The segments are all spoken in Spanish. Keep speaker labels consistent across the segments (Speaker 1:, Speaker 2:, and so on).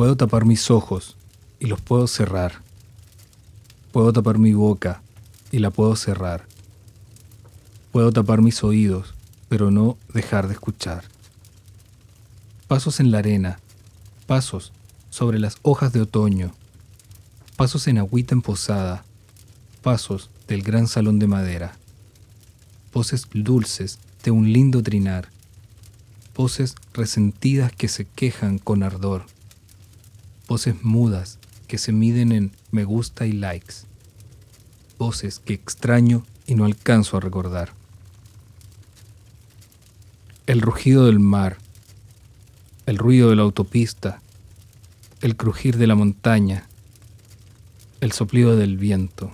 Speaker 1: Puedo tapar mis ojos y los puedo cerrar. Puedo tapar mi boca y la puedo cerrar. Puedo tapar mis oídos, pero no dejar de escuchar. Pasos en la arena, pasos sobre las hojas de otoño, pasos en agüita emposada, pasos del gran salón de madera, voces dulces de un lindo trinar, voces resentidas que se quejan con ardor, voces mudas que se miden en me gusta y likes, voces que extraño y no alcanzo a recordar. El rugido del mar, el ruido de la autopista, el crujir de la montaña, el soplido del viento.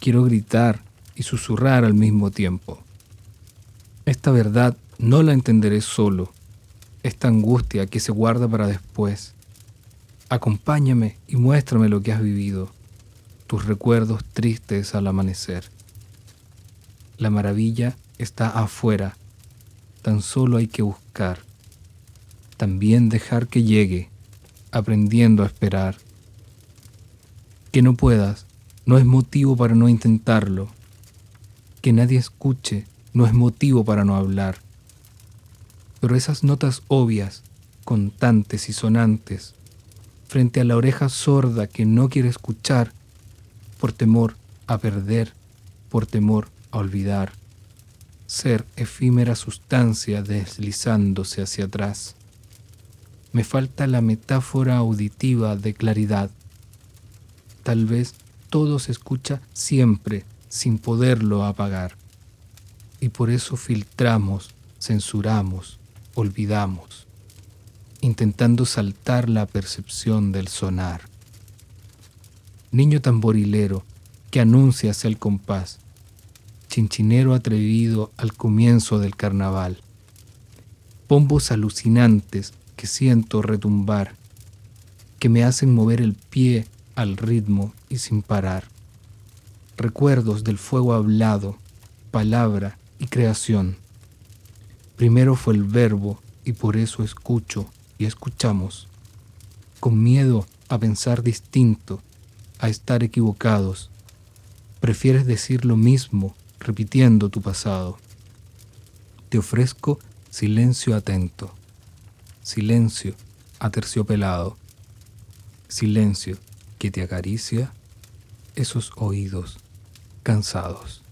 Speaker 1: Quiero gritar y susurrar al mismo tiempo. Esta verdad no la entenderé solo, esta angustia que se guarda para después. Acompáñame y muéstrame lo que has vivido, tus recuerdos tristes al amanecer. La maravilla está afuera, tan solo hay que buscar. También dejar que llegue, aprendiendo a esperar. Que no puedas no es motivo para no intentarlo. Que nadie escuche no es motivo para no hablar. Pero esas notas obvias, contantes y sonantes, frente a la oreja sorda que no quiere escuchar, por temor a perder, por temor a olvidar, ser efímera sustancia deslizándose hacia atrás. Me falta la metáfora auditiva de claridad. Tal vez todo se escucha siempre sin poderlo apagar. Y por eso filtramos, censuramos, olvidamos, intentando saltar la percepción del sonar. Niño tamborilero que anuncias el compás, chinchinero atrevido al comienzo del carnaval, bombos alucinantes que siento retumbar, que me hacen mover el pie al ritmo y sin parar. Recuerdos del fuego hablado, palabra y creación. Primero fue el verbo y por eso escucho y escuchamos. Con miedo a pensar distinto, a estar equivocados. Prefieres decir lo mismo repitiendo tu pasado. Te ofrezco silencio atento, silencio aterciopelado, silencio que te acaricia esos oídos cansados.